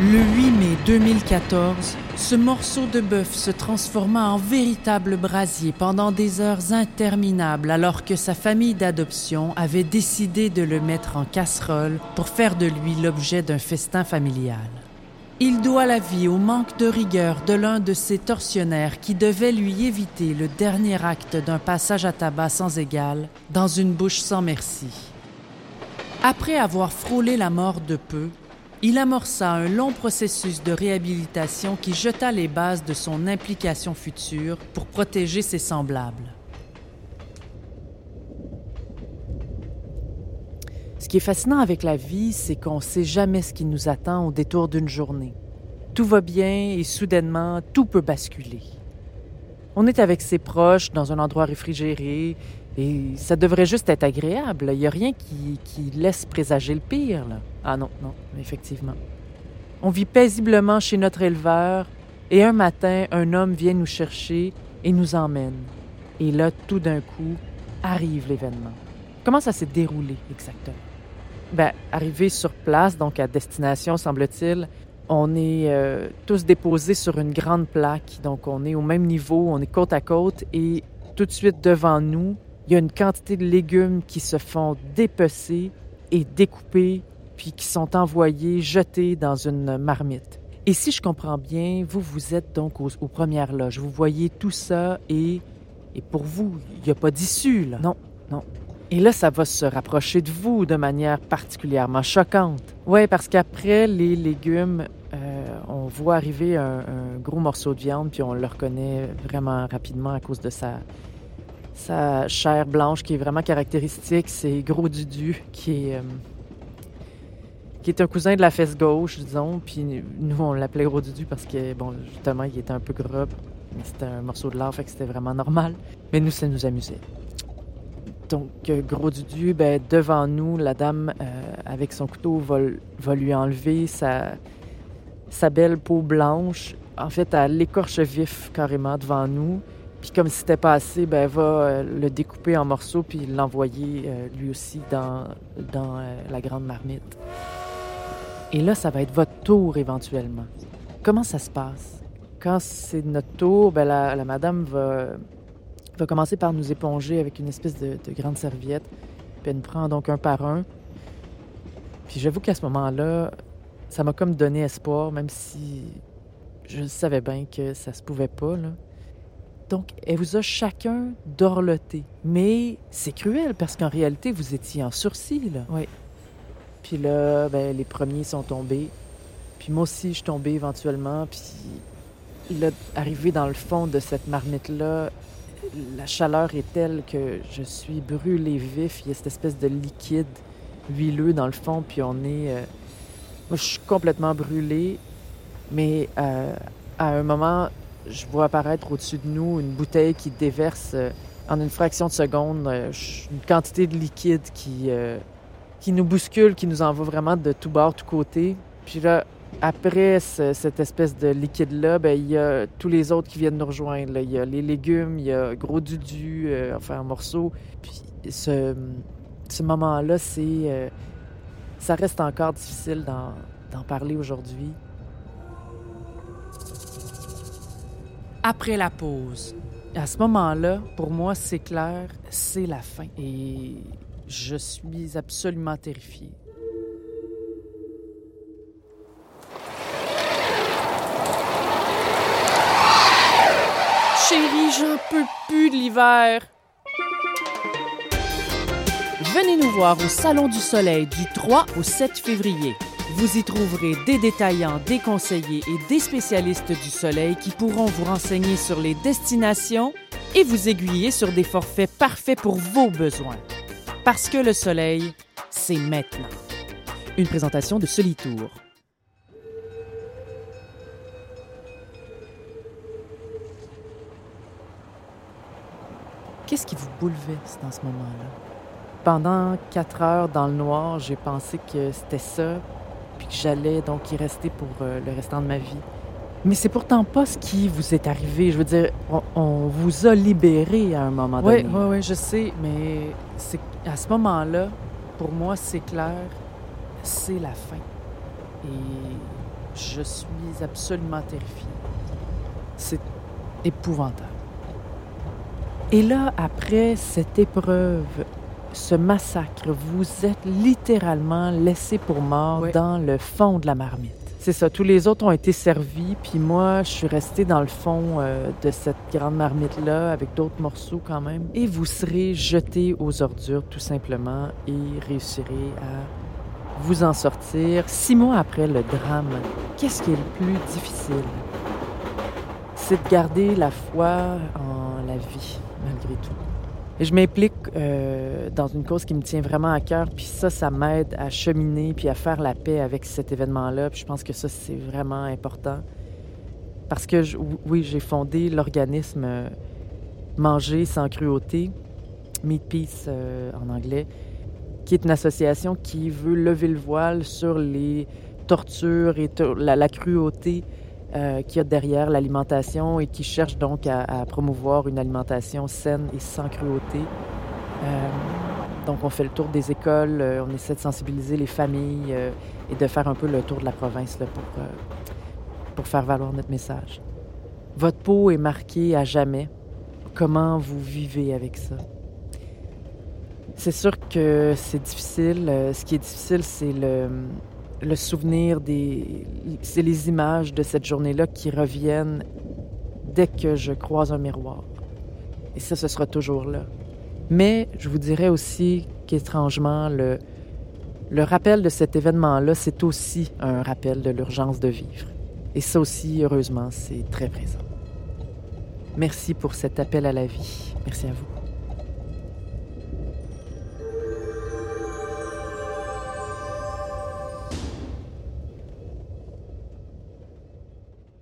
Le 8 mai 2014, ce morceau de bœuf se transforma en véritable brasier pendant des heures interminables alors que sa famille d'adoption avait décidé de le mettre en casserole pour faire de lui l'objet d'un festin familial. Il doit la vie au manque de rigueur de l'un de ses tortionnaires qui devait lui éviter le dernier acte d'un passage à tabac sans égal dans une bouche sans merci. Après avoir frôlé la mort de peu, il amorça un long processus de réhabilitation qui jeta les bases de son implication future pour protéger ses semblables. Ce qui est fascinant avec la vie, c'est qu'on ne sait jamais ce qui nous attend au détour d'une journée. Tout va bien et soudainement, tout peut basculer. On est avec ses proches dans un endroit réfrigéré et ça devrait juste être agréable. Il n'y a rien qui, laisse présager le pire. Ah non, non, effectivement. On vit paisiblement chez notre éleveur et un matin, un homme vient nous chercher et nous emmène. Et là, tout d'un coup, arrive l'événement. Comment ça s'est déroulé exactement? Ben, arrivé sur place, donc à destination, semble-t-il, on est euh, tous déposés sur une grande plaque. Donc, on est au même niveau, on est côte à côte et tout de suite devant nous, il y a une quantité de légumes qui se font dépecer et découper, puis qui sont envoyés, jetés dans une marmite. Et si je comprends bien, vous, vous êtes donc aux, premières loges. Vous voyez tout ça et, et pour vous, il n'y a pas d'issue, là. Non, non. Et là, ça va se rapprocher de vous de manière particulièrement choquante. Oui, parce qu'après les légumes, on voit arriver un, gros morceau de viande, puis on le reconnaît vraiment rapidement à cause de sa, sa chair blanche qui est vraiment caractéristique, c'est Gros Dudu qui est, euh, qui est un cousin de la fesse gauche, disons. Puis nous, on l'appelait Gros Dudu parce que, bon, justement, il était un peu gros, c'était un morceau de lard, fait que c'était vraiment normal. Mais nous, ça nous amusait. Donc, euh, Gros Dudu, ben, devant nous, la dame, euh, avec son couteau, va, va, lui enlever sa, sa belle peau blanche. En fait, elle l'écorche vif carrément devant nous. Puis comme c'était pas assez, ben, elle va euh, le découper en morceaux puis l'envoyer euh, lui aussi dans, euh, la grande marmite. Et là, ça va être votre tour éventuellement. Comment ça se passe? Quand c'est notre tour, ben, la, madame va, va commencer par nous éponger avec une espèce de, de grande serviette. Puis elle nous prend donc un par un. Puis j'avoue qu'à ce moment-là, ça m'a comme donné espoir, même si je savais bien que ça se pouvait pas. Là. Donc, elle vous a chacun dorloté. Mais c'est cruel parce qu'en réalité, vous étiez en sursis, là. Oui. Puis là, ben, les premiers sont tombés. Puis moi aussi, je suis tombée éventuellement. Puis là, arrivé dans le fond de cette marmite-là, la chaleur est telle que je suis brûlée vif. Il y a cette espèce de liquide huileux dans le fond. Puis on est. Euh, moi, je suis complètement brûlée. Mais euh, à un moment, je vois apparaître au-dessus de nous une bouteille qui déverse euh, en une fraction de seconde euh, une quantité de liquide qui, qui nous bouscule, qui nous envoie vraiment de tout bord, tout côté. Puis là, après cette espèce de liquide-là, ben, il y a tous les autres qui viennent nous rejoindre. Il y a les légumes, il y a gros dudu, enfin en morceaux. Puis ce, ce moment-là, c'est, ça reste encore difficile d'en parler aujourd'hui. après la pause. À ce moment-là, pour moi, c'est clair, c'est la fin. Et je suis absolument terrifiée. Chérie, j'en peux plus de l'hiver. Venez nous voir au Salon du Soleil du 3 au 7 février. Vous y trouverez des détaillants, des conseillers et des spécialistes du soleil qui pourront vous renseigner sur les destinations et vous aiguiller sur des forfaits parfaits pour vos besoins. Parce que le soleil, c'est maintenant. Une présentation de Solitour. Qu'est-ce qui vous bouleverse dans ce moment-là? Pendant quatre heures dans le noir, j'ai pensé que c'était ça, puis que j'allais donc y rester pour euh, le restant de ma vie. Mais c'est pourtant pas ce qui vous est arrivé. Je veux dire, on, vous a libéré à un moment donné. Oui, oui, oui, je sais, mais c'est à ce moment-là, pour moi, c'est clair, c'est la fin. Et Je suis absolument terrifiée. C'est épouvantable. Et là, après cette épreuve, ce massacre, vous êtes littéralement laissé pour mort dans le fond de la marmite. C'est ça, tous les autres ont été servis, puis moi, je suis restée dans le fond euh, de cette grande marmite-là avec d'autres morceaux quand même. Et vous serez jeté aux ordures tout simplement et réussirez à vous en sortir. Six mois après le drame, qu'est-ce qui est le plus difficile? C'est de garder la foi en la vie, malgré tout. Je m'implique euh, dans une cause qui me tient vraiment à cœur, puis ça, ça m'aide à cheminer puis à faire la paix avec cet événement-là. Puis je pense que ça, c'est vraiment important. Parce que, oui, j'ai fondé l'organisme euh, Manger sans cruauté, Meat Peace euh, en anglais, qui est une association qui veut lever le voile sur les tortures et la cruauté euh, qui a derrière l'alimentation et qui cherche donc à, promouvoir une alimentation saine et sans cruauté. Euh, donc, on fait le tour des écoles, euh, on essaie de sensibiliser les familles et de faire un peu le tour de la province pour, pour faire valoir notre message. Votre peau est marquée à jamais. Comment vous vivez avec ça? C'est sûr que c'est difficile. Ce qui est difficile, c'est le, le souvenir des... C'est les images de cette journée-là qui reviennent dès que je croise un miroir. Et ça, ce sera toujours là. Mais je vous dirais aussi qu'étrangement, le, le rappel de cet événement-là, c'est aussi un rappel de l'urgence de vivre. Et ça aussi, heureusement, c'est très présent. Merci pour cet appel à la vie. Merci à vous.